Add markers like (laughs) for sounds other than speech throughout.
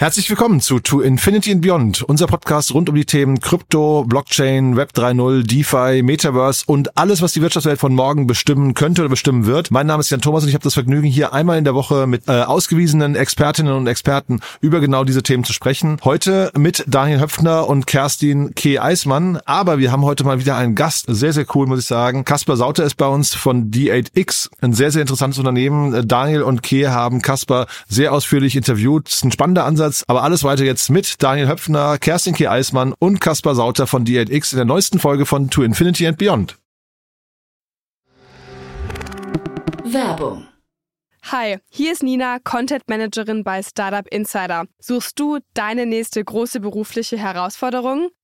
Herzlich willkommen zu To Infinity and Beyond, unser Podcast rund um die Themen Krypto, Blockchain, Web 3.0, DeFi, Metaverse und alles, was die Wirtschaftswelt von morgen bestimmen könnte oder bestimmen wird. Mein Name ist Jan Thomas und ich habe das Vergnügen, hier einmal in der Woche mit äh, ausgewiesenen Expertinnen und Experten über genau diese Themen zu sprechen. Heute mit Daniel Höpfner und Kerstin K. Eismann, aber wir haben heute mal wieder einen Gast, sehr, sehr cool, muss ich sagen. Kaspar Sauter ist bei uns von D8X, ein sehr, sehr interessantes Unternehmen. Daniel und K. haben Kaspar sehr ausführlich interviewt. Das ist ein spannender Ansatz Einsatz. Aber alles weiter jetzt mit Daniel Höpfner, Kerstin K. Eismann und Kaspar Sauter von D8X in der neuesten Folge von To Infinity and Beyond. Werbung. Hi, hier ist Nina, Content Managerin bei Startup Insider. Suchst du deine nächste große berufliche Herausforderung?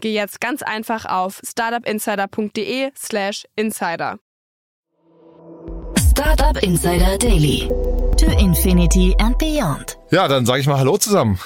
geh jetzt ganz einfach auf startupinsider.de/slash insider. Startup Insider Daily. To Infinity and Beyond. Ja, dann sage ich mal Hallo zusammen.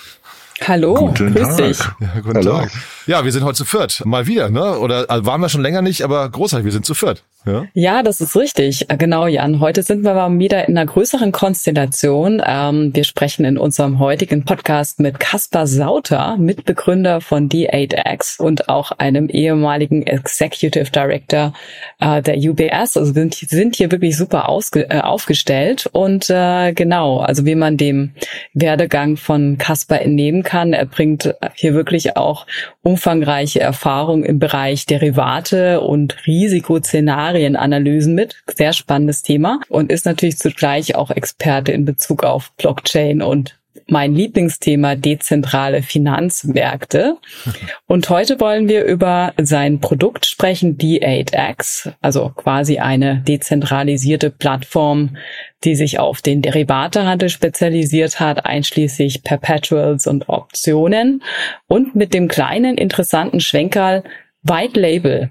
Hallo, Guten grüß Tag. dich. Ja, guten Hallo. Tag. Ja, wir sind heute zu viert. Mal wieder, ne? Oder also waren wir schon länger nicht, aber großartig, wir sind zu viert. Ja. Ja, das ist richtig. Äh, Genau, Jan. Heute sind wir mal wieder in einer größeren Konstellation. Ähm, wir sprechen in unserem heutigen Podcast mit Kaspar Sauter, Mitbegründer von D8X und auch einem ehemaligen Executive Director äh, der UBS. Also sind, sind hier wirklich super äh, aufgestellt. Und äh, genau, also wie man dem Werdegang von Kaspar entnehmen kann, er bringt hier wirklich auch umfangreiche Erfahrung im Bereich Derivate und Risikoszenarienanalysen mit. Sehr spannendes Thema und ist natürlich zugleich auch Experte in Bezug auf Blockchain und mein Lieblingsthema dezentrale Finanzmärkte. (laughs) Und heute wollen wir über sein Produkt sprechen, D8X, also quasi eine dezentralisierte Plattform, die sich auf den Derivatehandel spezialisiert hat, einschließlich Perpetuals und Optionen und mit dem kleinen interessanten Schwenkerl White Label.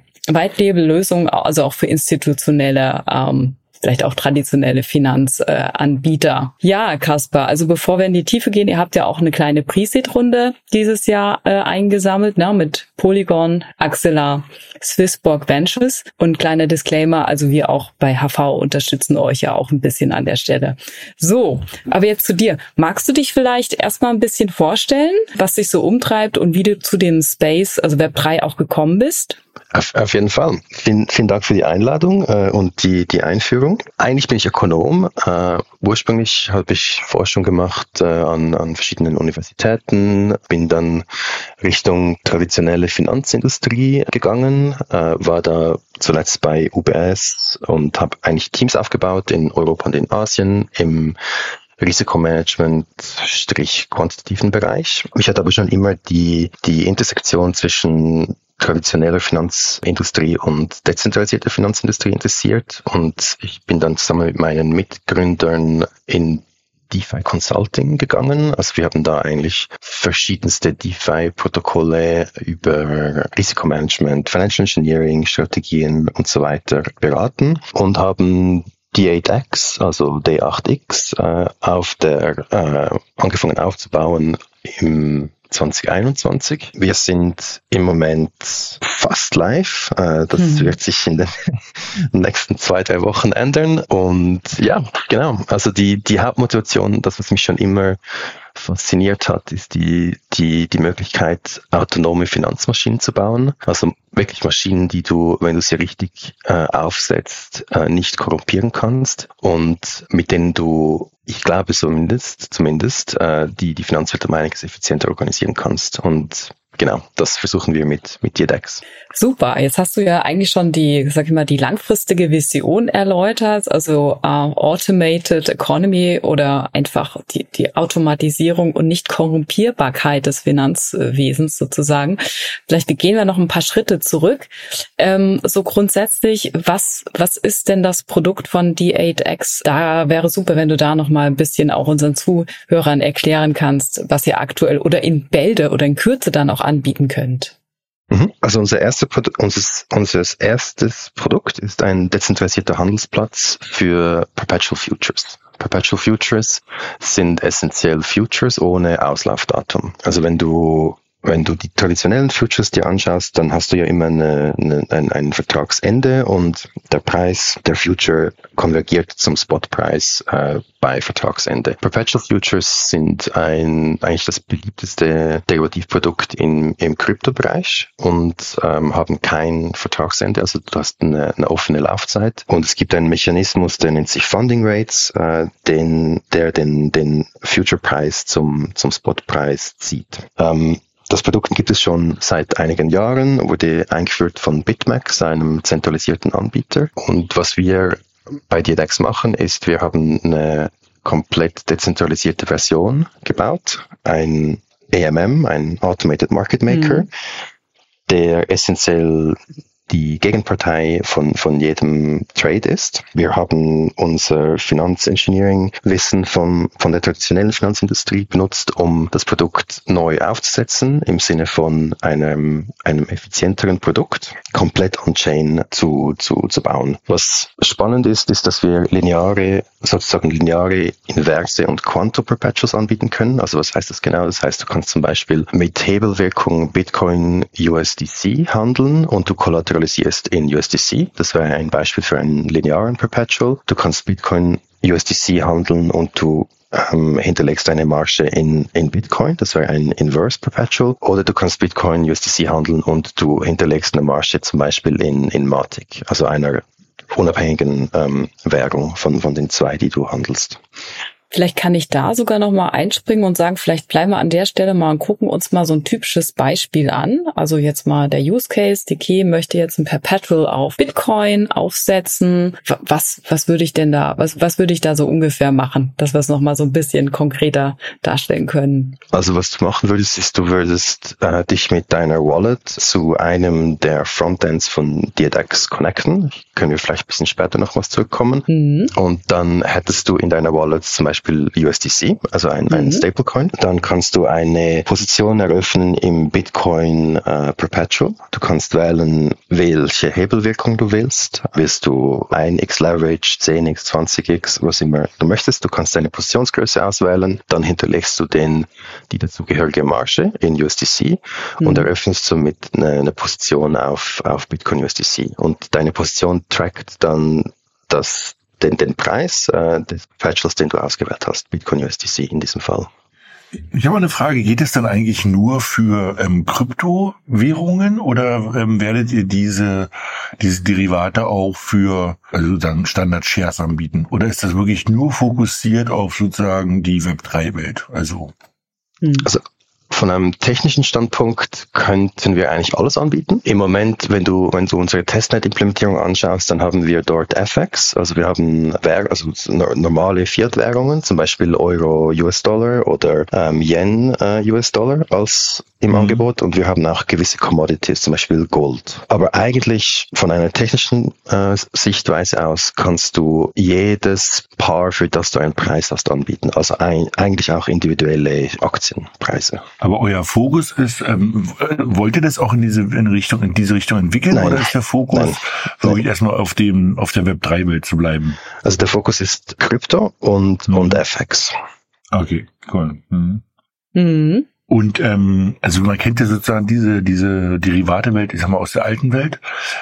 Lösungen, also auch für institutionelle ähm, vielleicht auch traditionelle Finanzanbieter. Äh, ja, Kasper, also bevor wir in die Tiefe gehen, ihr habt ja auch eine kleine Pre-Seed-Runde dieses Jahr äh, eingesammelt, ne, mit Polygon, Axelar, Swissborg Ventures und kleiner Disclaimer, also wir auch bei HV unterstützen euch ja auch ein bisschen an der Stelle. So, aber jetzt zu dir. Magst du dich vielleicht erstmal ein bisschen vorstellen, was dich so umtreibt und wie du zu dem Space, also Web3 auch gekommen bist? Auf, auf jeden Fall. Vielen, vielen Dank für die Einladung äh, und die, die Einführung. Eigentlich bin ich Ökonom. Äh, ursprünglich habe ich Forschung gemacht äh, an, an verschiedenen Universitäten, bin dann Richtung traditionelle Finanzindustrie gegangen, äh, war da zuletzt bei UBS und habe eigentlich Teams aufgebaut in Europa und in Asien im Risikomanagement strich quantitativen Bereich. Mich hat aber schon immer die, die Intersektion zwischen traditioneller Finanzindustrie und dezentralisierter Finanzindustrie interessiert und ich bin dann zusammen mit meinen Mitgründern in DeFi Consulting gegangen. Also wir haben da eigentlich verschiedenste DeFi-Protokolle über Risikomanagement, Financial Engineering, Strategien und so weiter beraten und haben D8X, also D8X, äh, auf der äh, angefangen aufzubauen im 2021. Wir sind im Moment fast live. Äh, das mhm. wird sich in den (laughs) nächsten zwei, drei Wochen ändern. Und ja, genau. Also die, die Hauptmotivation, das, was mich schon immer fasziniert hat, ist die, die, die Möglichkeit, autonome Finanzmaschinen zu bauen. Also wirklich Maschinen, die du, wenn du sie richtig äh, aufsetzt, äh, nicht korrumpieren kannst und mit denen du, ich glaube zumindest, zumindest äh, die, die Finanzwelt um einiges effizienter organisieren kannst. Und genau, das versuchen wir mit, mit DIEDEX. Super, jetzt hast du ja eigentlich schon die, sag ich mal, die langfristige Vision erläutert, also uh, Automated Economy oder einfach die, die Automatisierung und nicht Korrumpierbarkeit des Finanzwesens sozusagen. Vielleicht gehen wir noch ein paar Schritte zurück. Ähm, so grundsätzlich, was, was ist denn das Produkt von D8X? Da wäre super, wenn du da noch mal ein bisschen auch unseren Zuhörern erklären kannst, was ihr aktuell oder in Bälde oder in Kürze dann auch anbieten könnt. Mhm. Also unser, erste unser, unser erstes Produkt ist ein dezentralisierter Handelsplatz für Perpetual Futures. Perpetual Futures sind essentiell Futures ohne Auslaufdatum. Also wenn du wenn du die traditionellen Futures dir anschaust, dann hast du ja immer eine, eine, ein, ein Vertragsende und der Preis der Future konvergiert zum Spotpreis äh, bei Vertragsende. Perpetual Futures sind ein, eigentlich das beliebteste Derivativprodukt im, im Kryptobereich und ähm, haben kein Vertragsende, also du hast eine, eine offene Laufzeit und es gibt einen Mechanismus, der nennt sich Funding Rates, äh, den, der den, den Future-Preis zum, zum Spotpreis zieht. Ähm, das Produkt gibt es schon seit einigen Jahren, wurde eingeführt von BitMEX, einem zentralisierten Anbieter. Und was wir bei DDX machen, ist, wir haben eine komplett dezentralisierte Version gebaut, ein AMM, ein Automated Market Maker, mhm. der essentiell die Gegenpartei von, von jedem Trade ist. Wir haben unser Finanzengineering-Wissen von, von der traditionellen Finanzindustrie benutzt, um das Produkt neu aufzusetzen, im Sinne von einem, einem effizienteren Produkt, komplett on-chain zu, zu, zu bauen. Was spannend ist, ist, dass wir lineare, sozusagen lineare, inverse und Quanto-Perpetuals anbieten können. Also was heißt das genau? Das heißt, du kannst zum Beispiel mit Hebelwirkung Bitcoin USDC handeln und du kollateralisierst kollateralisierst in USDC. Das wäre ein Beispiel für einen linearen Perpetual. Du kannst Bitcoin USDC handeln und du ähm, hinterlegst eine Marge in, in Bitcoin, das wäre ein Inverse Perpetual, oder du kannst Bitcoin USDC handeln und du hinterlegst eine Marge zum Beispiel in, in Matic, also einer unabhängigen ähm, Währung von, von den zwei, die du handelst. Vielleicht kann ich da sogar noch mal einspringen und sagen, vielleicht bleiben wir an der Stelle mal und gucken uns mal so ein typisches Beispiel an. Also jetzt mal der Use Case. Die Key möchte jetzt ein Perpetual auf Bitcoin aufsetzen. Was, was würde ich denn da, was, was würde ich da so ungefähr machen, dass wir es noch mal so ein bisschen konkreter darstellen können? Also was du machen würdest, ist, du würdest äh, dich mit deiner Wallet zu einem der Frontends von DDX connecten. Können wir vielleicht ein bisschen später noch was zurückkommen. Mhm. Und dann hättest du in deiner Wallet zum Beispiel Beispiel USDC, also ein, mhm. ein Stablecoin. Dann kannst du eine Position eröffnen im Bitcoin äh, Perpetual. Du kannst wählen, welche Hebelwirkung du willst. Willst du 1x Leverage, 10x, 20x, was immer du möchtest. Du kannst deine Positionsgröße auswählen. Dann hinterlegst du den, die dazugehörige Marge in USDC mhm. und eröffnest somit eine, eine Position auf, auf Bitcoin USDC. Und deine Position trackt dann das den, den Preis äh, des Perpetuals, den du ausgewählt hast, Bitcoin USDC in diesem Fall. Ich habe eine Frage, geht es dann eigentlich nur für ähm, Kryptowährungen oder ähm, werdet ihr diese, diese Derivate auch für also sozusagen Standard-Shares anbieten? Oder ist das wirklich nur fokussiert auf sozusagen die Web3-Welt? Also, hm. also von einem technischen Standpunkt könnten wir eigentlich alles anbieten. Im Moment, wenn du, wenn du unsere Testnet-Implementierung anschaust, dann haben wir dort FX, also wir haben Währ also normale Fiat-Währungen, zum Beispiel Euro, US-Dollar oder ähm, Yen, äh, als im mhm. Angebot und wir haben auch gewisse Commodities, zum Beispiel Gold. Aber eigentlich von einer technischen äh, Sichtweise aus kannst du jedes Paar, für das du einen Preis hast, anbieten. Also ein, eigentlich auch individuelle Aktienpreise. Aber euer Fokus ist, ähm, wollt ihr das auch in diese in Richtung, in diese Richtung entwickeln Nein. oder ist der Fokus Nein. wirklich Nein. erstmal auf dem, auf der Web 3 Welt zu bleiben? Also der Fokus ist Krypto und, mhm. und FX. Okay, cool. Mhm. Mhm. Und ähm, also man kennt ja sozusagen diese diese Derivate-Welt, ich sag mal aus der alten Welt.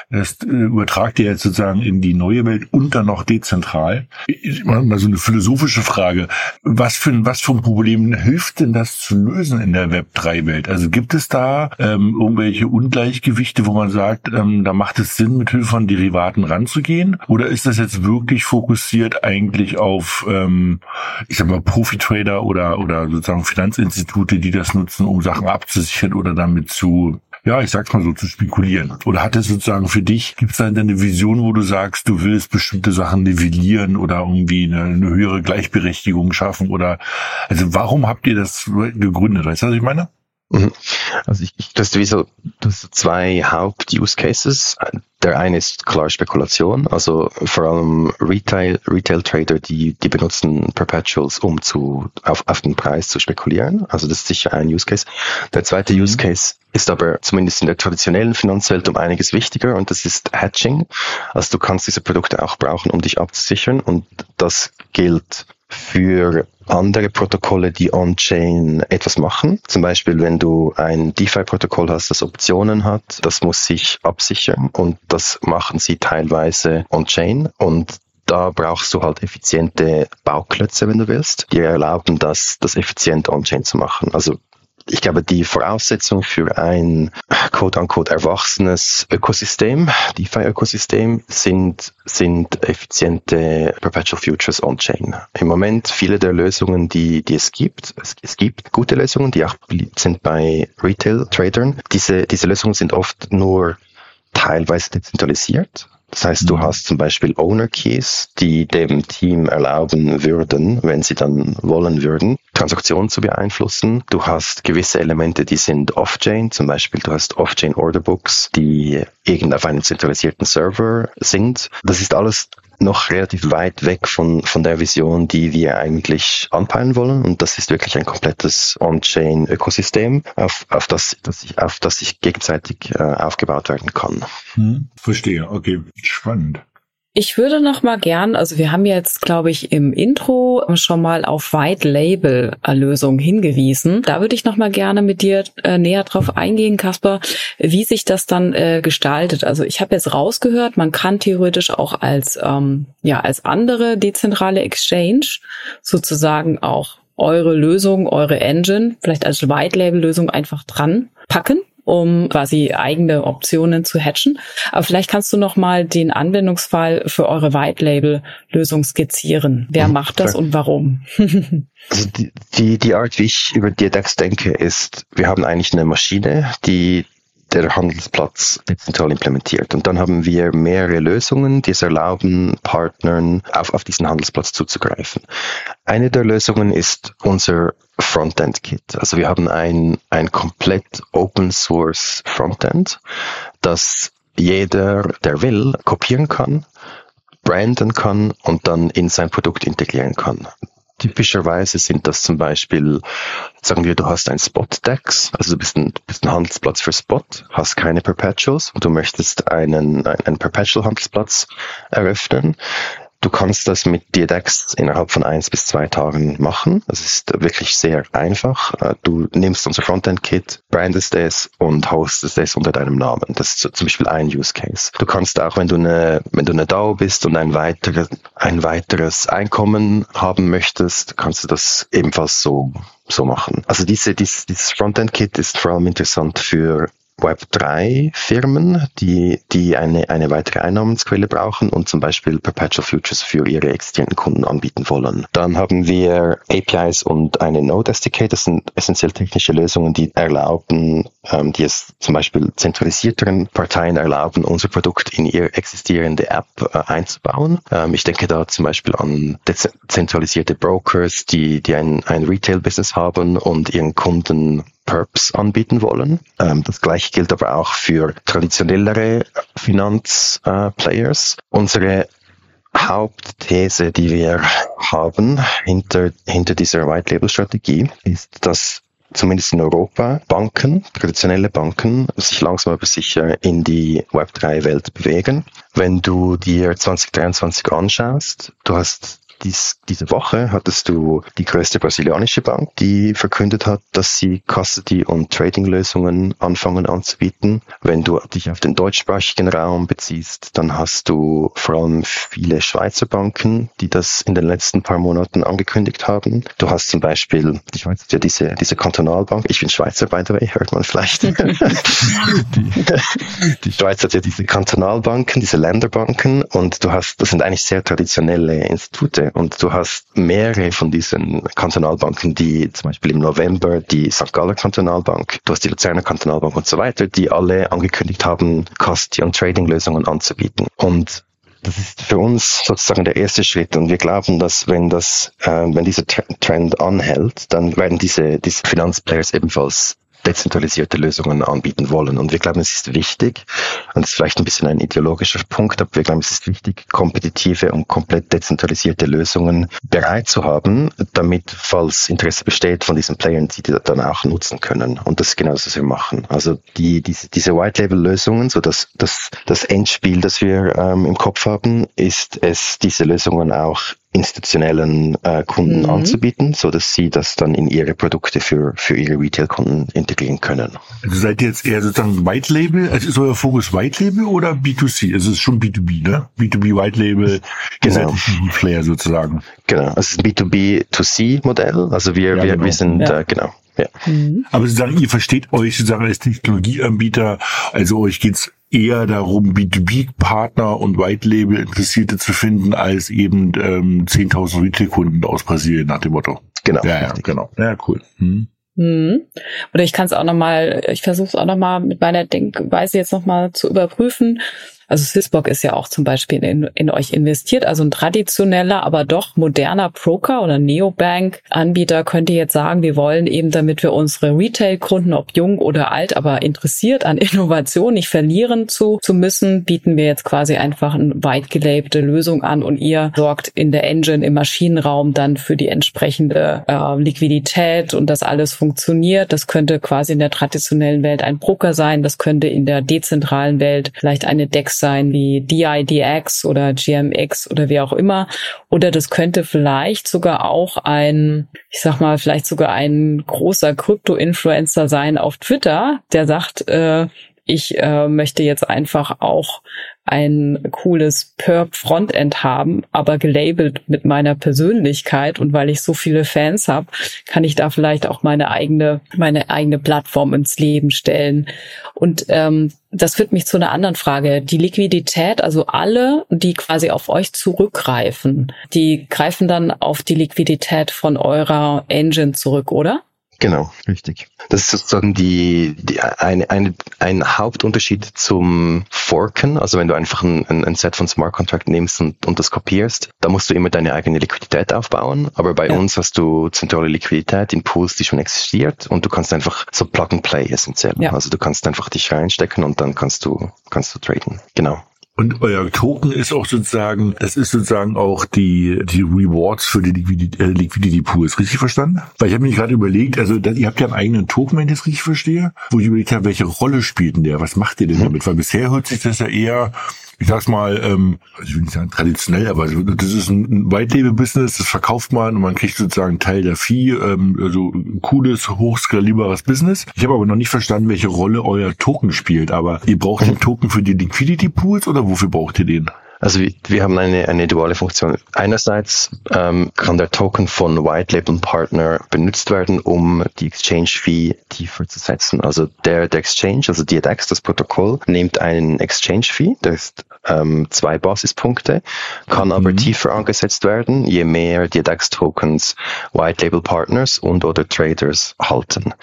Das äh, übertragt ihr jetzt sozusagen in die neue Welt und dann noch dezentral. Ich, mal, mal so eine philosophische Frage: Was für was für ein Problem hilft denn das zu lösen in der Web 3-Welt? Also gibt es da ähm, irgendwelche Ungleichgewichte, wo man sagt, ähm, da macht es Sinn, mit Hilfe von Derivaten ranzugehen? Oder ist das jetzt wirklich fokussiert eigentlich auf, ähm, ich sag mal, Profi-Trader oder oder sozusagen Finanzinstitute, die das nutzen, um Sachen abzusichern oder damit zu ja, ich sag's mal so, zu spekulieren? Oder hat es sozusagen für dich, gibt es da eine Vision, wo du sagst, du willst bestimmte Sachen nivellieren oder irgendwie eine, eine höhere Gleichberechtigung schaffen? Oder also warum habt ihr das gegründet? Weißt du, was ich meine? Mhm. Also ich, ich das wie so, das zwei Haupt-Use Cases. Der eine ist klar Spekulation, also vor allem Retail, Retail Trader, die, die benutzen Perpetuals, um zu, auf, auf den Preis zu spekulieren. Also das ist sicher ein Use Case. Der zweite mhm. Use Case ist aber zumindest in der traditionellen Finanzwelt um einiges wichtiger und das ist Hatching. Also du kannst diese Produkte auch brauchen, um dich abzusichern und das gilt für andere Protokolle, die on-chain etwas machen. Zum Beispiel, wenn du ein DeFi-Protokoll hast, das Optionen hat, das muss sich absichern und das machen sie teilweise on-chain und da brauchst du halt effiziente Bauklötze, wenn du willst, die erlauben das, das effizient on-chain zu machen. Also ich glaube, die Voraussetzung für ein quote-unquote erwachsenes Ökosystem, DeFi-Ökosystem, sind, sind effiziente Perpetual Futures on-chain. Im Moment viele der Lösungen, die, die es gibt, es, es gibt gute Lösungen, die auch beliebt sind bei Retail-Tradern. Diese, diese Lösungen sind oft nur teilweise dezentralisiert. Das heißt, du mhm. hast zum Beispiel Owner Keys, die dem Team erlauben würden, wenn sie dann wollen würden, Transaktionen zu beeinflussen. Du hast gewisse Elemente, die sind off-chain. Zum Beispiel, du hast off-chain Orderbooks, die irgend auf einem zentralisierten Server sind. Das ist alles noch relativ weit weg von, von der Vision, die wir eigentlich anpeilen wollen. Und das ist wirklich ein komplettes On-Chain-Ökosystem, auf, auf, das, das auf das sich gegenseitig äh, aufgebaut werden kann. Hm, verstehe, okay, spannend. Ich würde noch mal gern, also wir haben jetzt, glaube ich, im Intro schon mal auf White Label Lösungen hingewiesen. Da würde ich noch mal gerne mit dir äh, näher drauf eingehen, Kasper, wie sich das dann äh, gestaltet. Also ich habe jetzt rausgehört, man kann theoretisch auch als ähm, ja als andere dezentrale Exchange sozusagen auch eure Lösung, eure Engine, vielleicht als White Label Lösung einfach dran packen um quasi eigene Optionen zu hatchen. Aber vielleicht kannst du noch mal den Anwendungsfall für eure White Label Lösung skizzieren. Wer mhm, macht das klar. und warum? (laughs) also die, die, die Art, wie ich über DDX denke, ist, wir haben eigentlich eine Maschine, die der Handelsplatz dezentral implementiert. Und dann haben wir mehrere Lösungen, die es erlauben, Partnern auf, auf diesen Handelsplatz zuzugreifen. Eine der Lösungen ist unser Frontend-Kit. Also wir haben ein, ein komplett Open Source Frontend, das jeder, der will, kopieren kann, branden kann und dann in sein Produkt integrieren kann. Typischerweise sind das zum Beispiel, sagen wir, du hast ein Spot-Dex, also du bist ein, bist ein Handelsplatz für Spot, hast keine Perpetuals und du möchtest einen, einen Perpetual-Handelsplatz eröffnen. Du kannst das mit DDEX innerhalb von eins bis zwei Tagen machen. Das ist wirklich sehr einfach. Äh, du nimmst unser Frontend-Kit, brandest es und hostest es unter deinem Namen. Das ist zum Beispiel ein Use Case. Du kannst auch, wenn du eine, wenn du eine DAO bist und ein weiteres, ein weiteres Einkommen haben möchtest, kannst du das ebenfalls so so machen. Also diese, dieses, dieses Frontend-Kit ist vor allem interessant für Web3-Firmen, die, die eine, eine weitere Einnahmensquelle brauchen und zum Beispiel Perpetual Futures für ihre existierenden Kunden anbieten wollen. Dann haben wir APIs und eine Node SDK. Das sind essentiell technische Lösungen, die erlauben, ähm, die es zum Beispiel zentralisierteren Parteien erlauben, unser Produkt in ihre existierende App äh, einzubauen. Ähm, ich denke da zum Beispiel an dezentralisierte Brokers, die, die ein, ein Retail-Business haben und ihren Kunden Perps anbieten wollen. Ähm, das gleiche gilt aber auch für traditionellere Finanzplayers. Äh, Unsere Hauptthese, die wir haben hinter, hinter dieser White Label Strategie, ist, dass zumindest in Europa Banken, traditionelle Banken, sich langsam aber sicher in die Web3-Welt bewegen. Wenn du dir 2023 anschaust, du hast dies, diese Woche hattest du die größte brasilianische Bank, die verkündet hat, dass sie Custody- und Trading-Lösungen anfangen anzubieten. Wenn du dich auf den deutschsprachigen Raum beziehst, dann hast du vor allem viele Schweizer Banken, die das in den letzten paar Monaten angekündigt haben. Du hast zum Beispiel, die Schweiz hat ja diese, diese Kantonalbank, ich bin Schweizer, by the way, hört man vielleicht. (laughs) die, die Schweiz hat ja diese Kantonalbanken, diese Länderbanken und du hast, das sind eigentlich sehr traditionelle Institute und du hast mehrere von diesen Kantonalbanken, die zum Beispiel im November die St. Galler Kantonalbank, du hast die Luzerner Kantonalbank und so weiter, die alle angekündigt haben, Custody- und Trading-Lösungen anzubieten. Und das ist für uns sozusagen der erste Schritt und wir glauben, dass wenn das, äh, wenn dieser Trend anhält, dann werden diese, diese Finanzplayers ebenfalls dezentralisierte Lösungen anbieten wollen. Und wir glauben, es ist wichtig, und das ist vielleicht ein bisschen ein ideologischer Punkt, aber wir glauben, es ist wichtig, kompetitive und komplett dezentralisierte Lösungen bereit zu haben, damit, falls Interesse besteht von diesen Playern, die die dann auch nutzen können. Und das ist genau das, was wir machen. Also die, diese, diese White-Label-Lösungen, so dass das, das Endspiel, das wir ähm, im Kopf haben, ist es, diese Lösungen auch institutionellen äh, Kunden mhm. anzubieten, so dass sie das dann in ihre Produkte für, für ihre Retail-Kunden integrieren können. Also seid ihr jetzt eher sozusagen White Label, also ist euer Fokus White Label oder B2C? Also es ist schon B2B, ne? B2B White Label, genau. Player sozusagen. Genau, es ist ein B2B2C-Modell, also wir, ja, wir, genau. wir sind, ja. äh, genau. Ja. Mhm. Aber Sie sagen, ihr versteht euch sozusagen als Technologieanbieter, also euch geht's eher darum, B2B-Partner und White-Label-Interessierte zu finden, als eben ähm, 10.000 Retail-Kunden aus Brasilien nach dem Motto. Genau. Ja, ja, genau. Ja, cool. Hm. Hm. Oder ich kann es auch nochmal, ich versuche es auch nochmal mit meiner Denkweise jetzt nochmal zu überprüfen. Also Swissborg ist ja auch zum Beispiel in, in euch investiert, also ein traditioneller, aber doch moderner Broker oder Neobank-Anbieter könnte jetzt sagen, wir wollen eben, damit wir unsere Retail-Kunden, ob jung oder alt, aber interessiert an (laughs) Innovation nicht verlieren zu, zu müssen, bieten wir jetzt quasi einfach eine weit gelabte Lösung an und ihr sorgt in der Engine, im Maschinenraum dann für die entsprechende äh, Liquidität und das alles funktioniert. Das könnte quasi in der traditionellen Welt ein Broker sein, das könnte in der dezentralen Welt vielleicht eine DEX sein wie DIDX oder GMX oder wie auch immer. Oder das könnte vielleicht sogar auch ein, ich sag mal, vielleicht sogar ein großer Krypto-Influencer sein auf Twitter, der sagt, äh, ich äh, möchte jetzt einfach auch ein cooles Perp Frontend haben, aber gelabelt mit meiner Persönlichkeit und weil ich so viele Fans habe, kann ich da vielleicht auch meine eigene meine eigene Plattform ins Leben stellen. Und ähm, das führt mich zu einer anderen Frage. Die Liquidität, also alle, die quasi auf euch zurückgreifen, die greifen dann auf die Liquidität von eurer Engine zurück, oder? Genau, richtig. Das ist sozusagen die, die eine, eine, ein Hauptunterschied zum Forken. Also wenn du einfach ein, ein, Set von Smart Contract nimmst und, und das kopierst, da musst du immer deine eigene Liquidität aufbauen. Aber bei ja. uns hast du zentrale Liquidität in Pools, die schon existiert und du kannst einfach so Plug and Play essentiell. Ja. Also du kannst einfach dich reinstecken und dann kannst du, kannst du traden. Genau. Und euer Token ist auch sozusagen, das ist sozusagen auch die, die Rewards für die Liquidity, äh, Liquidity Pools. Richtig verstanden? Weil ich habe mich gerade überlegt, also das, ihr habt ja einen eigenen Token, wenn ich das richtig verstehe, wo ich überlegt habe, welche Rolle spielt denn der? Was macht ihr denn damit? Weil bisher hört sich das ja eher ich sag's mal, ähm, also ich will nicht sagen traditionell, aber das ist ein White-Label-Business, das verkauft man und man kriegt sozusagen Teil der Fee, ähm, also cooles, hochskalierbares Business. Ich habe aber noch nicht verstanden, welche Rolle euer Token spielt, aber ihr braucht den Token für die Liquidity-Pools oder wofür braucht ihr den? Also wir, wir haben eine, eine duale Funktion. Einerseits ähm, kann der Token von White Label Partner benutzt werden, um die Exchange Fee tiefer zu setzen. Also der, der Exchange, also DDX, das Protokoll, nimmt einen Exchange Fee, der ist ähm, zwei Basispunkte, kann mhm. aber tiefer angesetzt werden, je mehr DDX-Tokens White Label Partners und oder Traders halten.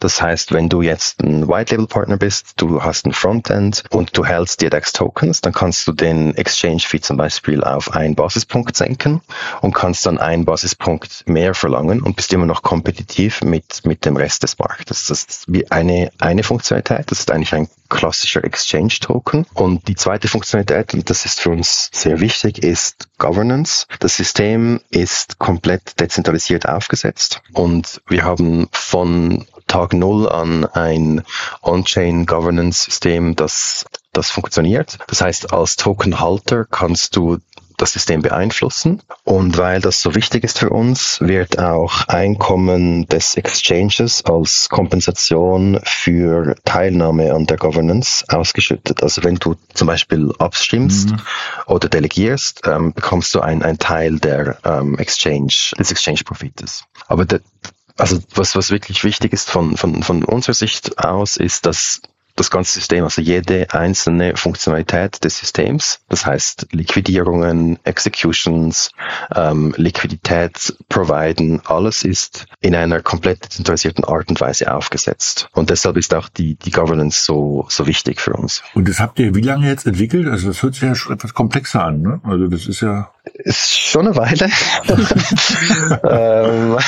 Das heißt, wenn du jetzt ein White Label Partner bist, du hast ein Frontend und du hältst DDX-Tokens, dann kannst du den Exchange Exchange Fee zum Beispiel auf einen Basispunkt senken und kannst dann einen Basispunkt mehr verlangen und bist immer noch kompetitiv mit, mit dem Rest des Marktes. Das ist wie eine, eine Funktionalität. Das ist eigentlich ein klassischer Exchange Token. Und die zweite Funktionalität, und das ist für uns sehr wichtig, ist Governance. Das System ist komplett dezentralisiert aufgesetzt und wir haben von Tag Null an ein On-Chain Governance System, das das funktioniert. Das heißt, als Tokenhalter kannst du das System beeinflussen. Und weil das so wichtig ist für uns, wird auch Einkommen des Exchanges als Kompensation für Teilnahme an der Governance ausgeschüttet. Also wenn du zum Beispiel abstimmst mhm. oder delegierst, ähm, bekommst du ein, ein Teil der ähm, Exchange, des Exchange-Profites. Aber der, also was, was wirklich wichtig ist von, von, von unserer Sicht aus, ist, dass das ganze System, also jede einzelne Funktionalität des Systems, das heißt Liquidierungen, Executions, ähm, Liquidität providen, alles ist in einer komplett dezentralisierten Art und Weise aufgesetzt. Und deshalb ist auch die, die Governance so, so wichtig für uns. Und das habt ihr wie lange jetzt entwickelt? Also das hört sich ja schon etwas komplexer an, ne? Also das ist ja ist schon eine Weile. (laughs) ähm,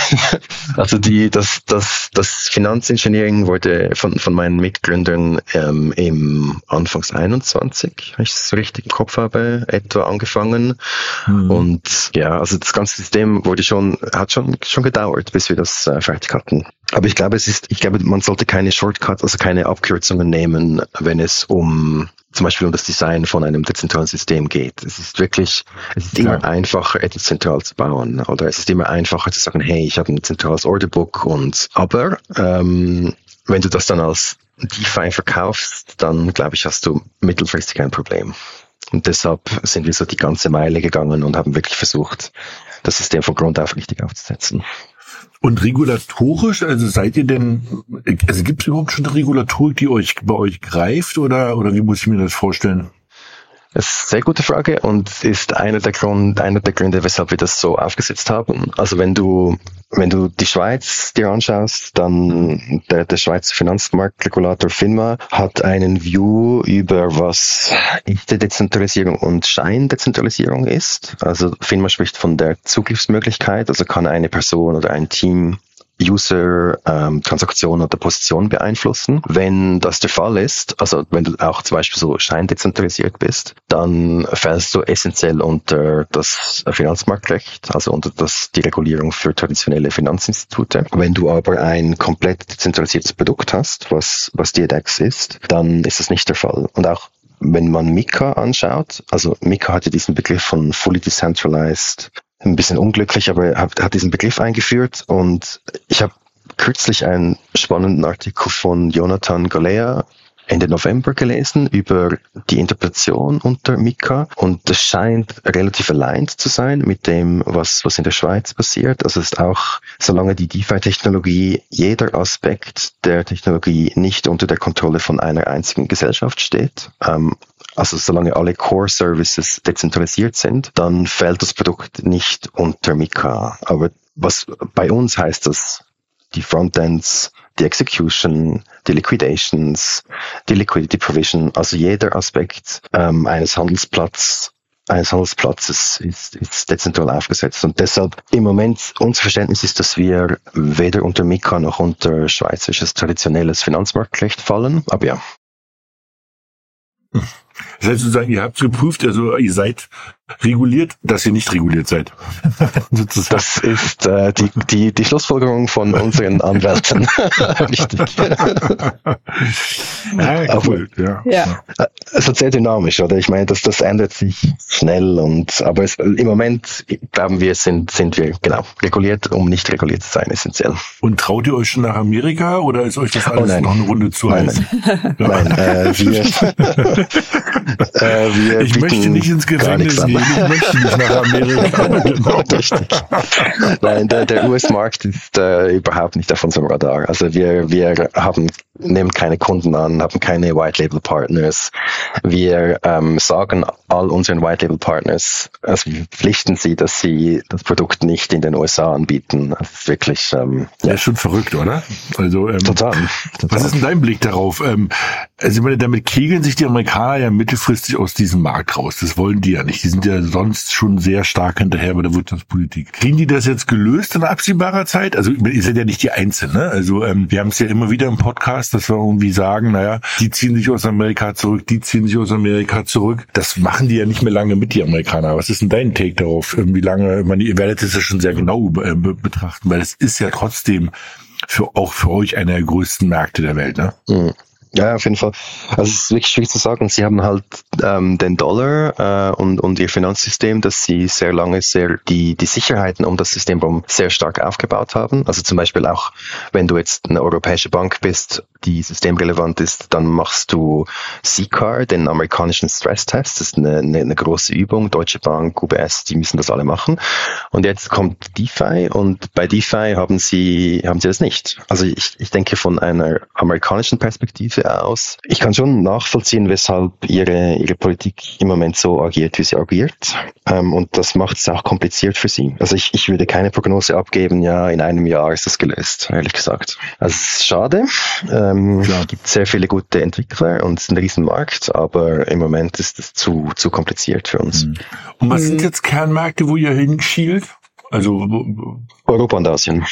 also die, das, das, das Finanzengineering wurde von, von meinen Mitgründern ähm, im Anfangs 21, wenn ich es so richtig im Kopf habe, etwa angefangen. Mhm. Und ja, also das ganze System wurde schon, hat schon, schon gedauert, bis wir das äh, fertig hatten. Aber ich glaube, es ist, ich glaube, man sollte keine Shortcuts, also keine Abkürzungen nehmen, wenn es um zum Beispiel um das Design von einem dezentralen System geht. Es ist wirklich, es ist immer einfacher, etwas zentral zu bauen. Oder es ist immer einfacher zu sagen, hey, ich habe ein zentrales Orderbook und aber ähm, wenn du das dann als DeFi verkaufst, dann glaube ich, hast du mittelfristig ein Problem. Und deshalb sind wir so die ganze Meile gegangen und haben wirklich versucht, das System von Grund auf richtig aufzusetzen. Und regulatorisch, also seid ihr denn, also gibt es überhaupt schon eine Regulatorik, die euch bei euch greift oder, oder wie muss ich mir das vorstellen? Das ist eine sehr gute Frage und ist einer der, Grund, einer der Gründe, weshalb wir das so aufgesetzt haben. Also wenn du, wenn du die Schweiz dir anschaust, dann der, der Schweizer Finanzmarktregulator FINMA hat einen View über was echte Dezentralisierung und Scheindezentralisierung ist. Also FINMA spricht von der Zugriffsmöglichkeit, also kann eine Person oder ein Team User ähm, oder Position beeinflussen. Wenn das der Fall ist, also wenn du auch zum Beispiel so scheindezentralisiert bist, dann fällst du essentiell unter das Finanzmarktrecht, also unter das, die Regulierung für traditionelle Finanzinstitute. Wenn du aber ein komplett dezentralisiertes Produkt hast, was, was DDEX ist, dann ist das nicht der Fall. Und auch wenn man Mika anschaut, also Mika hatte diesen Begriff von fully decentralized ein bisschen unglücklich, aber er hat, hat diesen Begriff eingeführt und ich habe kürzlich einen spannenden Artikel von Jonathan Golea Ende November gelesen über die Interpretation unter Mika und das scheint relativ aligned zu sein mit dem, was, was in der Schweiz passiert. Also es ist auch, solange die DeFi-Technologie, jeder Aspekt der Technologie nicht unter der Kontrolle von einer einzigen Gesellschaft steht, ähm, also solange alle Core Services dezentralisiert sind, dann fällt das Produkt nicht unter Mika. Aber was bei uns heißt das, die Frontends, die Execution, die Liquidations, die Liquidity Provision, also jeder Aspekt ähm, eines Handelsplatzes eines Handelsplatzes ist, ist dezentral aufgesetzt. Und deshalb im Moment unser Verständnis ist, dass wir weder unter Mika noch unter schweizerisches traditionelles Finanzmarktrecht fallen. Aber ja. Das heißt sozusagen, ihr habt geprüft, also ihr seid reguliert, dass ihr nicht reguliert seid. (laughs) das ist äh, die, die, die Schlussfolgerung von unseren Anwälten. (laughs) (laughs) Richtig. ja, cool. ja. ja. Es ist sehr dynamisch, oder? Ich meine, das, das ändert sich schnell und aber es, im Moment glauben wir, sind, sind wir genau reguliert, um nicht reguliert zu sein, essentiell. Und traut ihr euch schon nach Amerika oder ist euch das alles oh noch eine Runde zu nein, heiß? Nein, nein äh, wir, äh, ich möchte nicht ins Gefängnis gehen ich möchte nicht nach Amerika. (laughs) genau. Nein, der, der US-Markt ist äh, überhaupt nicht auf unserem Radar. Also wir, wir haben, nehmen keine Kunden an, haben keine White-Label-Partners. Wir ähm, sagen all unseren White-Label-Partners, also wir pflichten sie, dass sie das Produkt nicht in den USA anbieten. Das ist wirklich... Ähm, ja. ja, ist schon verrückt, oder? Also ähm, total, total. Was ist denn dein Blick darauf? Ähm, also ich meine, damit kegeln sich die Amerikaner ja mittelfristig aus diesem Markt raus. Das wollen die ja nicht. Die sind ja sonst schon sehr stark hinterher bei der Wirtschaftspolitik. Kriegen die das jetzt gelöst in absehbarer Zeit? Also ihr seid ja nicht die Einzelnen. Ne? Also ähm, wir haben es ja immer wieder im Podcast, dass wir irgendwie sagen, naja, die ziehen sich aus Amerika zurück, die ziehen sich aus Amerika zurück. Das machen die ja nicht mehr lange mit, die Amerikaner. Was ist denn dein Take darauf? Wie lange, ich meine, ihr werdet es ja schon sehr genau äh, betrachten, weil es ist ja trotzdem für, auch für euch einer der größten Märkte der Welt. Ne? Mhm. Ja, auf jeden Fall. Also es ist wirklich schwierig zu sagen. Sie haben halt ähm, den Dollar äh, und, und ihr Finanzsystem, dass sie sehr lange sehr die, die Sicherheiten um das System sehr stark aufgebaut haben. Also zum Beispiel auch, wenn du jetzt eine europäische Bank bist, die systemrelevant ist, dann machst du CCAR, den amerikanischen Stresstest. Das ist eine, eine, eine große Übung. Deutsche Bank, UBS, die müssen das alle machen. Und jetzt kommt DeFi und bei DeFi haben sie, haben sie das nicht. Also ich, ich denke von einer amerikanischen Perspektive aus, ich kann schon nachvollziehen, weshalb ihre, ihre Politik im Moment so agiert, wie sie agiert. Ähm, und das macht es auch kompliziert für sie. Also ich, ich würde keine Prognose abgeben, ja, in einem Jahr ist das gelöst, ehrlich gesagt. Also es ist schade. Ähm, ja. gibt sehr viele gute Entwickler und es ist ein Riesenmarkt, aber im Moment ist es zu, zu kompliziert für uns. Mhm. Und was sind jetzt Kernmärkte, wo ihr hinschielt? Also Europa und Asien.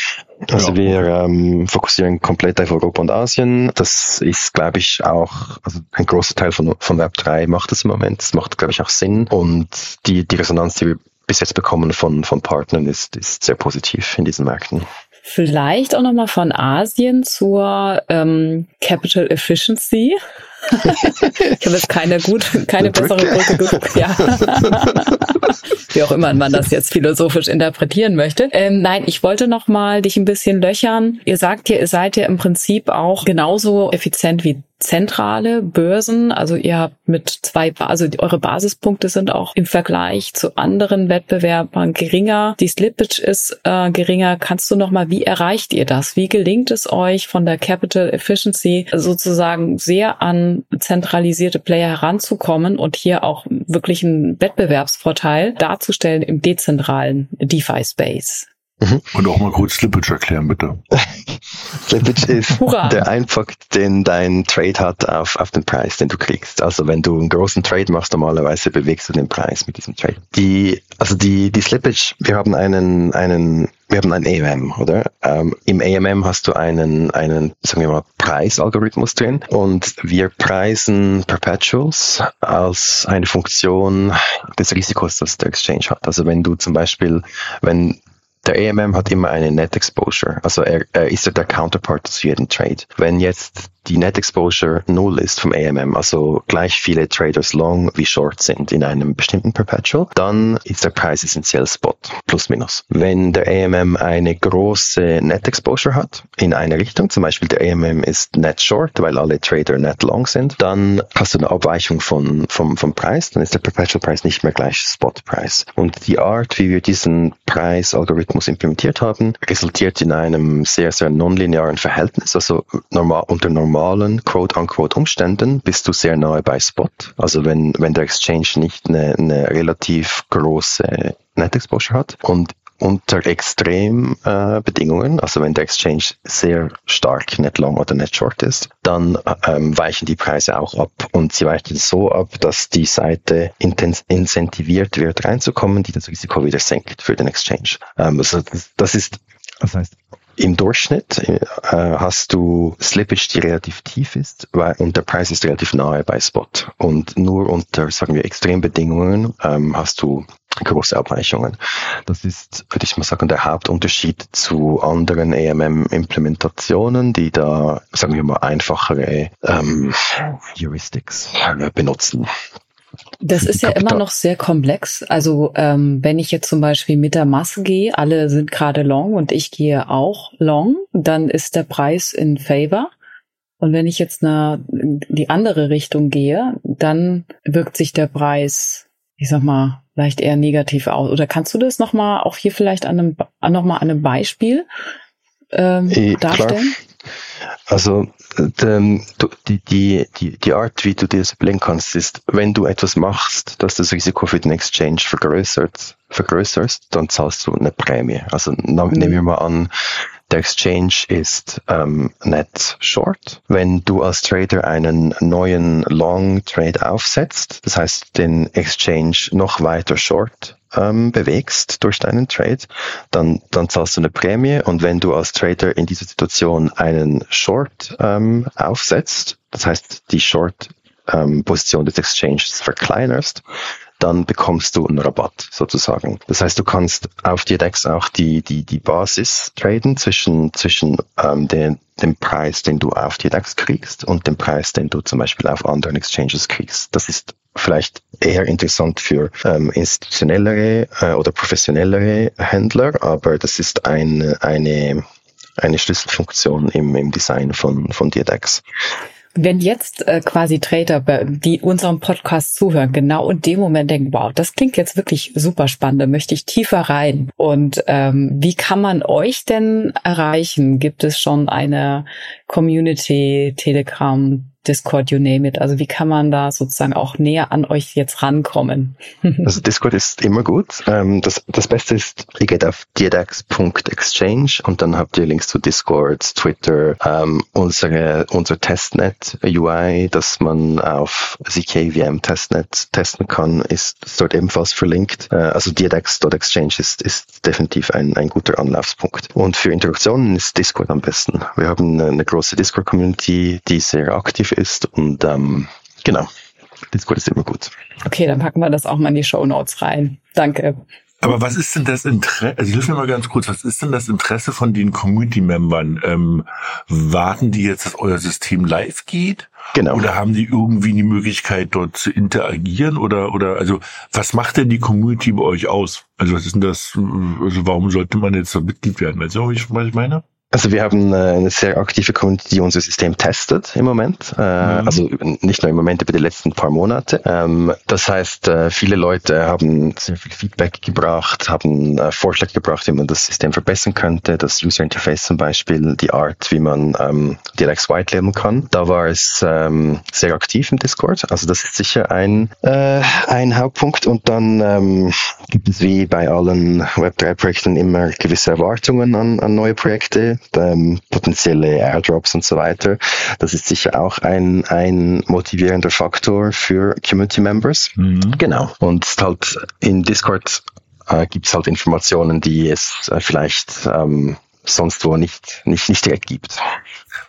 Also ja. wir ähm, fokussieren komplett auf Europa und Asien. Das ist, glaube ich, auch, also ein großer Teil von, von Web 3 macht das im Moment. Das macht, glaube ich, auch Sinn. Und die, die Resonanz, die wir bis jetzt bekommen von, von Partnern, ist, ist sehr positiv in diesen Märkten. Vielleicht auch nochmal von Asien zur ähm, Capital Efficiency. (laughs) ich habe jetzt keine gut, keine bessere Brücke geguckt. Ja. (laughs) Wie auch immer man das jetzt philosophisch interpretieren möchte. Ähm, nein, ich wollte noch mal dich ein bisschen löchern. Ihr sagt ja, ihr seid ja im Prinzip auch genauso effizient wie zentrale Börsen. Also ihr habt mit zwei, also eure Basispunkte sind auch im Vergleich zu anderen Wettbewerbern geringer. Die Slippage ist äh, geringer. Kannst du noch mal, wie erreicht ihr das? Wie gelingt es euch von der Capital Efficiency sozusagen sehr an zentralisierte Player heranzukommen und hier auch wirklich einen Wettbewerbsvorteil darzustellen im dezentralen DeFi Space? Mhm. Und auch mal kurz Slippage erklären, bitte. (laughs) Slippage ist Hurra. der Einfakt, den dein Trade hat auf, auf den Preis, den du kriegst. Also wenn du einen großen Trade machst, normalerweise bewegst du den Preis mit diesem Trade. Die, also die, die Slippage, wir haben einen, einen, wir haben ein AMM, oder? Ähm, Im AMM hast du einen, einen, sagen wir mal, Preisalgorithmus drin und wir preisen Perpetuals als eine Funktion des Risikos, das der Exchange hat. Also wenn du zum Beispiel, wenn der AMM hat immer eine Net Exposure, also er, er ist ja der Counterpart zu jedem Trade. Wenn jetzt die Net Exposure null ist vom AMM, also gleich viele Traders long wie short sind in einem bestimmten Perpetual, dann ist der Preis essentiell Spot, plus minus. Wenn der AMM eine große Net Exposure hat, in eine Richtung, zum Beispiel der AMM ist Net Short, weil alle Trader Net Long sind, dann hast du eine Abweichung von, vom, vom Preis, dann ist der Perpetual Preis nicht mehr gleich Spot Preis. Und die Art, wie wir diesen Preisalgorithmus implementiert haben, resultiert in einem sehr, sehr nonlinearen Verhältnis, also normal, unter normal normalen Quote-unquote Umständen bist du sehr nahe bei Spot. Also wenn, wenn der Exchange nicht eine, eine relativ große Net Exposure hat und unter Extrembedingungen, äh, also wenn der Exchange sehr stark net long oder net short ist, dann ähm, weichen die Preise auch ab und sie weichen so ab, dass die Seite incentiviert wird reinzukommen, die das Risiko wieder senkt für den Exchange. Ähm, also das, das ist, das heißt, im Durchschnitt äh, hast du Slippage, die relativ tief ist, weil, und der Preis ist relativ nahe bei Spot. Und nur unter, sagen wir, Extrembedingungen ähm, hast du große Abweichungen. Das ist, würde ich mal sagen, der Hauptunterschied zu anderen EMM-Implementationen, die da, sagen wir mal, einfachere ähm, Heuristics äh, benutzen. Das ist ja immer noch sehr komplex. Also ähm, wenn ich jetzt zum Beispiel mit der Masse gehe, alle sind gerade long und ich gehe auch long, dann ist der Preis in favor. Und wenn ich jetzt eine, die andere Richtung gehe, dann wirkt sich der Preis, ich sag mal, vielleicht eher negativ aus. Oder kannst du das nochmal auch hier vielleicht an einem, noch mal an einem Beispiel ähm, äh, darstellen? Klar. Also ähm, die, die, die, die Art, wie du dir das überlegen kannst, ist, wenn du etwas machst, dass das Risiko für den Exchange vergrößert, vergrößerst, dann zahlst du eine Prämie. Also nehmen wir mal an, der Exchange ist ähm, net short. Wenn du als Trader einen neuen Long Trade aufsetzt, das heißt den Exchange noch weiter short ähm, bewegst durch deinen Trade, dann, dann zahlst du eine Prämie und wenn du als Trader in dieser Situation einen Short ähm, aufsetzt, das heißt die Short ähm, Position des Exchanges verkleinerst, dann bekommst du einen Rabatt sozusagen. Das heißt, du kannst auf DEX auch die, die, die Basis traden zwischen, zwischen ähm, den, dem Preis, den du auf DDEX kriegst und dem Preis, den du zum Beispiel auf anderen Exchanges kriegst. Das ist vielleicht eher interessant für ähm, institutionellere äh, oder professionellere Händler, aber das ist ein, eine, eine Schlüsselfunktion im, im Design von, von DDEX. Wenn jetzt äh, quasi Trader, die unserem Podcast zuhören, genau in dem Moment denken, wow, das klingt jetzt wirklich super spannend, da möchte ich tiefer rein. Und ähm, wie kann man euch denn erreichen? Gibt es schon eine Community, Telegram, Discord, you name it. Also wie kann man da sozusagen auch näher an euch jetzt rankommen? (laughs) also Discord ist immer gut. Ähm, das, das Beste ist, ihr geht auf diadax.exchange und dann habt ihr Links zu Discord, Twitter, ähm, unsere, unser Testnet UI, das man auf ZKVM Testnet testen kann, ist dort ebenfalls verlinkt. Äh, also diadax.exchange ist, ist definitiv ein, ein guter Anlaufspunkt. Und für Interaktionen ist Discord am besten. Wir haben eine große Discord-Community, die sehr aktiv ist. Und ähm, genau, Discord ist immer gut. Okay, dann packen wir das auch mal in die Show Notes rein. Danke. Aber was ist denn das Interesse, also hilf mir mal ganz kurz, was ist denn das Interesse von den Community-Membern? Ähm, warten die jetzt, dass euer System live geht? Genau. Oder haben die irgendwie die Möglichkeit, dort zu interagieren? Oder, oder, also, was macht denn die Community bei euch aus? Also, was ist denn das, also, warum sollte man jetzt da Mitglied werden? Weißt du, was ich meine? Also wir haben äh, eine sehr aktive Community, die unser System testet im Moment. Äh, mhm. Also nicht nur im Moment, über die letzten paar Monate. Ähm, das heißt, äh, viele Leute haben sehr viel Feedback gebracht, haben Vorschläge gebracht, wie man das System verbessern könnte. Das User Interface zum Beispiel, die Art, wie man ähm, direkt white labeln kann. Da war es ähm, sehr aktiv im Discord. Also das ist sicher ein, ein Hauptpunkt. Und dann gibt es wie bei allen Web3-Projekten immer gewisse Erwartungen an, an neue Projekte ähm, potenzielle Airdrops und so weiter. Das ist sicher auch ein, ein motivierender Faktor für Community Members. Mhm. Genau. Und halt in Discord äh, gibt es halt Informationen, die es äh, vielleicht ähm, sonst wo nicht, nicht, nicht direkt gibt.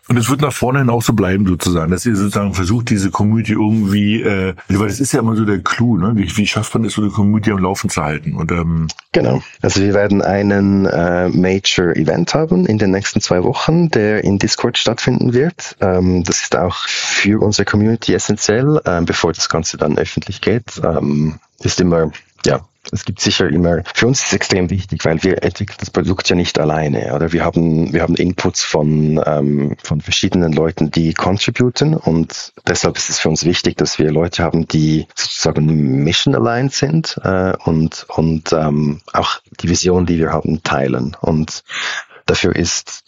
Und es wird nach vorne hin auch so bleiben sozusagen, dass ihr sozusagen versucht, diese Community irgendwie, äh, weil das ist ja immer so der Clou, ne? Wie, wie schafft man es, so eine Community am Laufen zu halten? Und ähm genau. Also wir werden einen äh, Major Event haben in den nächsten zwei Wochen, der in Discord stattfinden wird. Ähm, das ist auch für unsere Community essentiell, äh, bevor das Ganze dann öffentlich geht. Ähm, ist immer ja, es gibt sicher immer, für uns ist es extrem wichtig, weil wir entwickeln das Produkt ja nicht alleine, oder? Wir haben, wir haben Inputs von, ähm, von verschiedenen Leuten, die contributen und deshalb ist es für uns wichtig, dass wir Leute haben, die sozusagen mission aligned sind äh, und, und ähm, auch die Vision, die wir haben, teilen. Und dafür ist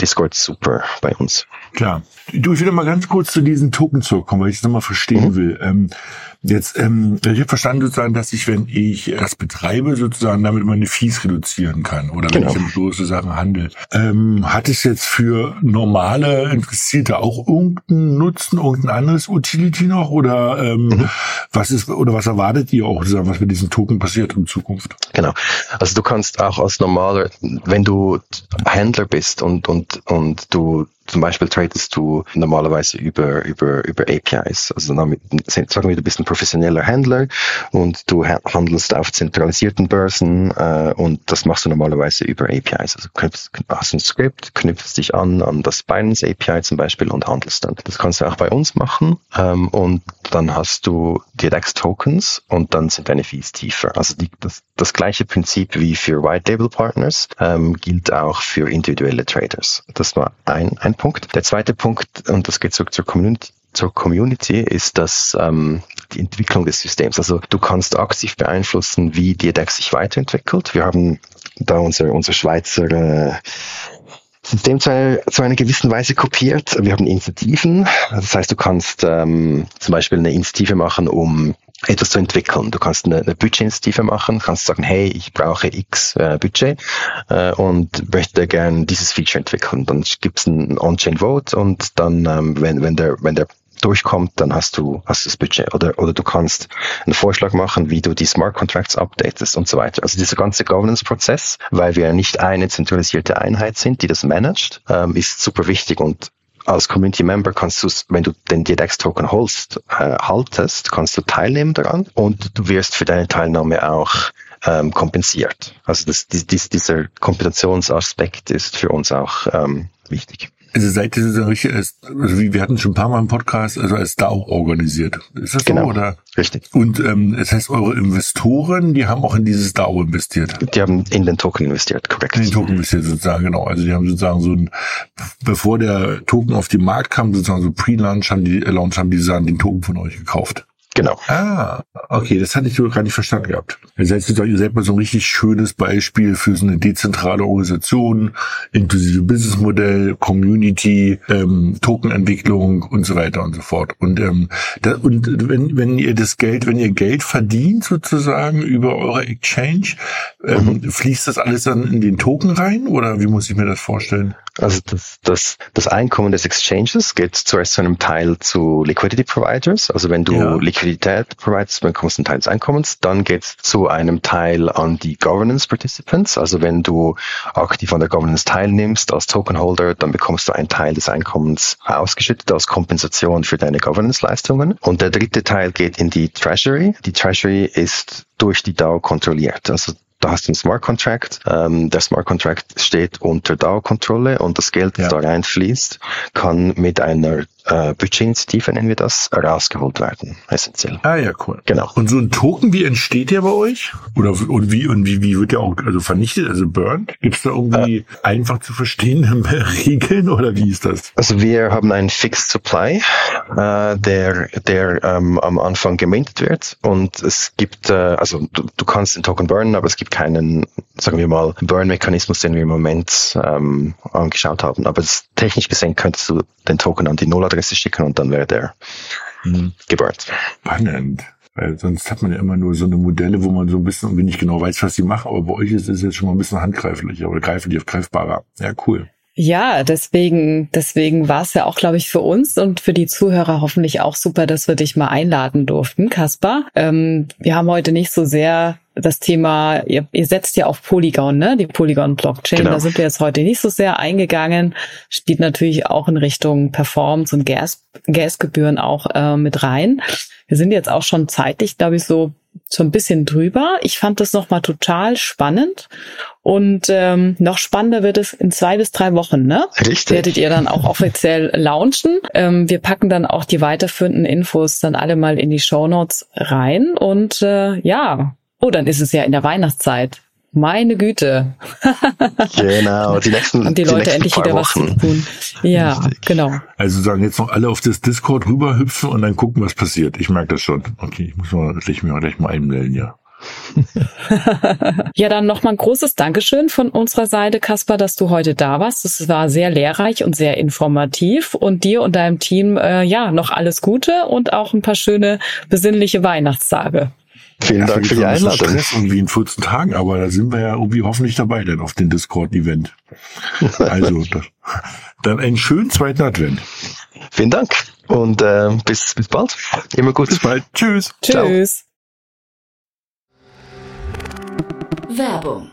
Discord super bei uns. Klar. Du, ich will mal ganz kurz zu diesen Token zurückkommen, weil ich das nochmal verstehen mhm. will. Ähm, jetzt, ähm, ich habe verstanden sozusagen, dass ich, wenn ich das betreibe, sozusagen damit meine Fees reduzieren kann oder genau. wenn ich große Sachen handle. Ähm, hat es jetzt für normale Interessierte auch irgendeinen Nutzen, irgendein anderes Utility noch oder ähm, mhm. was ist oder was erwartet ihr auch, sozusagen, was mit diesen Token passiert in Zukunft? Genau. Also du kannst auch als normaler, wenn du Händler bist und und und du zum Beispiel tradest du normalerweise über, über, über APIs. Also damit, sagen wir, du bist ein professioneller Händler und du handelst auf zentralisierten Börsen äh, und das machst du normalerweise über APIs. Also knüpfst, hast ein Skript, knüpfst dich an an das Binance API zum Beispiel und handelst dann. Das kannst du auch bei uns machen ähm, und dann hast du DDX Tokens und dann sind deine Fees tiefer. Also die, das, das gleiche Prinzip wie für White Label Partners ähm, gilt auch für individuelle Traders. Das war ein, ein Punkt. Der zweite Punkt, und das geht zurück zur Community, zur Community ist das ähm, die Entwicklung des Systems. Also du kannst aktiv beeinflussen, wie die DAX sich weiterentwickelt. Wir haben da unser, unser Schweizer äh, System zu, zu einer gewissen Weise kopiert. Wir haben Initiativen. Das heißt, du kannst ähm, zum Beispiel eine Initiative machen, um etwas zu entwickeln. Du kannst eine, eine Budgetinitiative machen, kannst sagen, hey, ich brauche X äh, Budget äh, und möchte gern dieses Feature entwickeln. Dann gibt es ein On-Chain Vote und dann, ähm, wenn, wenn der, wenn der durchkommt, dann hast du, hast du das Budget. Oder, oder du kannst einen Vorschlag machen, wie du die Smart Contracts updatest und so weiter. Also dieser ganze Governance-Prozess, weil wir nicht eine zentralisierte Einheit sind, die das managt, ähm, ist super wichtig und als Community Member kannst du, wenn du den DDX Token holst, äh, haltest, kannst du teilnehmen daran und du wirst für deine Teilnahme auch ähm, kompensiert. Also das, dies, dieser Kompensationsaspekt ist für uns auch ähm, wichtig. Also seid ihr sozusagen richtig, als, also wie wir hatten schon ein paar Mal im Podcast, also als DAO organisiert. Ist das Genau. so oder? Richtig. Und ähm, das heißt, eure Investoren, die haben auch in dieses DAO investiert. Die haben in den Token investiert, korrekt. In den Token investiert sozusagen, genau. Also die haben sozusagen so ein, bevor der Token auf den Markt kam, sozusagen so Pre-Launch haben die, äh, Launch haben die sozusagen den Token von euch gekauft. Genau. Ah, okay, das hatte ich so gar nicht verstanden gehabt. Ihr seid sozusagen, ihr seid mal so ein richtig schönes Beispiel für so eine dezentrale Organisation, inklusive Businessmodell, Community, ähm, Tokenentwicklung und so weiter und so fort. Und, ähm, da, und wenn, wenn ihr das Geld, wenn ihr Geld verdient sozusagen über eure Exchange, ähm, fließt das alles dann in den Token rein oder wie muss ich mir das vorstellen? Also das, das, das Einkommen des Exchanges geht zuerst zu einem Teil zu Liquidity Providers. Also wenn du Ja. Liquidität providest, bekommst du einen Teil des Einkommens. Dann geht es zu einem Teil an die Governance Participants. Also wenn du aktiv an der Governance teilnimmst als Tokenholder, dann bekommst du einen Teil des Einkommens ausgeschüttet als Kompensation für deine Governance-Leistungen. Und der dritte Teil geht in die Treasury. Die Treasury ist durch die DAO kontrolliert. Also da hast du einen Smart Contract. Ähm, der Smart Contract steht unter DAO-Kontrolle und das Geld, das Ja. da reinfließt, kann mit einer äh, Budgetinitiative, nennen wir das, rausgeholt werden. Essentiell. Ah ja, cool. Genau. Und so ein Token, wie entsteht der bei euch? Oder und wie und wie, wie wird der auch also vernichtet, also burned? Gibt es da irgendwie einfach zu verstehende (laughs) Regeln oder wie ist das? Also wir haben einen Fixed Supply, äh, der, der ähm, am Anfang gemintet wird und es gibt, äh, also du, du kannst den Token burnen, aber es gibt keinen, sagen wir mal, Burn-Mechanismus, den wir im Moment ähm, angeschaut haben. Aber es, technisch gesehen könntest du den Token an die Nulladresse schicken und dann wäre der geburnt. Spannend. Weil sonst hat man ja immer nur so eine Modelle, wo man so ein bisschen irgendwie nicht genau weiß, was sie machen, aber bei euch ist es jetzt schon mal ein bisschen handgreiflicher oder greiflich, greifbarer. Ja, cool. Ja, deswegen, deswegen war es ja auch, glaube ich, für uns und für die Zuhörer hoffentlich auch super, dass wir dich mal einladen durften, Kaspar. Ähm, wir haben heute nicht so sehr das Thema, ihr, ihr setzt ja auf Polygon, ne? Die Polygon-Blockchain. Genau. Da sind wir jetzt heute nicht so sehr eingegangen. Steht natürlich auch in Richtung Performance und Gas, Gasgebühren auch äh, mit rein. Wir sind jetzt auch schon zeitlich, glaube ich, so so ein bisschen drüber. Ich fand das nochmal total spannend. Und ähm, noch spannender wird es in zwei bis drei Wochen, ne? Richtig. Werdet ihr dann auch offiziell launchen. Ähm, wir packen dann auch die weiterführenden Infos dann alle mal in die Shownotes rein. Und äh, ja, oh, dann ist es ja in der Weihnachtszeit. Meine Güte. Genau, die nächsten, Und die Leute nächsten endlich wieder was zu Wochen. tun. Ja, Richtig. genau. Also sagen jetzt noch alle auf das Discord rüberhüpfen und dann gucken, was passiert. Ich merke das schon. Okay, ich muss mal gleich, mir gleich mal einmelden, ja. (laughs) Ja, dann nochmal ein großes Dankeschön von unserer Seite, Kaspar, dass du heute da warst. Das war sehr lehrreich und sehr informativ. Und dir und deinem Team, äh, ja, noch alles Gute und auch ein paar schöne, besinnliche Weihnachtstage. Vielen Dank für die ein bisschen Einladung. Stress irgendwie in 14 Tagen, aber da sind wir ja irgendwie hoffentlich dabei dann auf dem Discord-Event. (laughs) Also, dann einen schönen zweiten Advent. Vielen Dank und äh, bis, bis bald. Immer gut. Bis bald. Tschüss. Ciao. Tschüss. Werbung.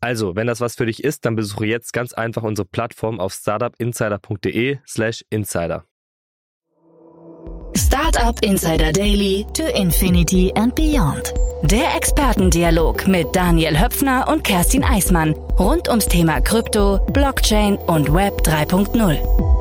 Also, wenn das was für dich ist, dann besuche jetzt ganz einfach unsere Plattform auf startupinsider.de slash insider. Startup Insider Daily to Infinity and Beyond. Der Expertendialog mit Daniel Höpfner und Kerstin Eismann rund ums Thema Krypto, Blockchain und Web 3.0.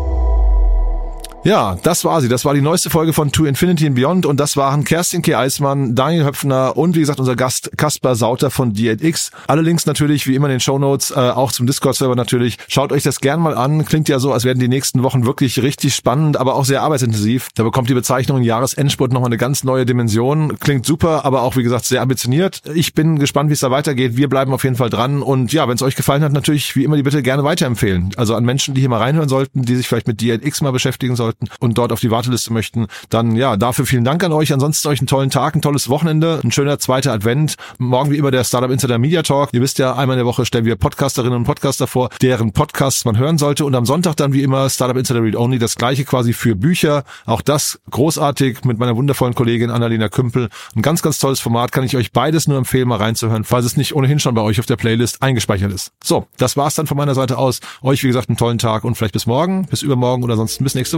Ja, das war sie. Das war die neueste Folge von To Infinity and Beyond und das waren Kerstin K. Eismann, Daniel Höpfner und wie gesagt unser Gast Kaspar Sauter von D8X. Alle Links natürlich wie immer in den Shownotes, äh, auch zum Discord-Server natürlich. Schaut euch das gern mal an. Klingt ja so, als werden die nächsten Wochen wirklich richtig spannend, aber auch sehr arbeitsintensiv. Da bekommt die Bezeichnung Jahresendspurt nochmal eine ganz neue Dimension. Klingt super, aber auch wie gesagt sehr ambitioniert. Ich bin gespannt, wie es da weitergeht. Wir bleiben auf jeden Fall dran und ja, wenn es euch gefallen hat, natürlich wie immer die Bitte gerne weiterempfehlen. Also an Menschen, die hier mal reinhören sollten, die sich vielleicht mit D8X mal beschäftigen sollten sollten und dort auf die Warteliste möchten, dann ja, dafür vielen Dank an euch. Ansonsten euch einen tollen Tag, ein tolles Wochenende, ein schöner zweiter Advent. Morgen wie immer der Startup Insider Media Talk. Ihr wisst ja, einmal in der Woche stellen wir Podcasterinnen und Podcaster vor, deren Podcasts man hören sollte. Und am Sonntag dann wie immer Startup Insider Read Only, das gleiche quasi für Bücher. Auch das großartig mit meiner wundervollen Kollegin Annalena Kümpel. Ein ganz, ganz tolles Format. Kann ich euch beides nur empfehlen, mal reinzuhören, falls es nicht ohnehin schon bei euch auf der Playlist eingespeichert ist. So, das war's dann von meiner Seite aus. Euch, wie gesagt, einen tollen Tag und vielleicht bis morgen, bis übermorgen oder sonst bis nächste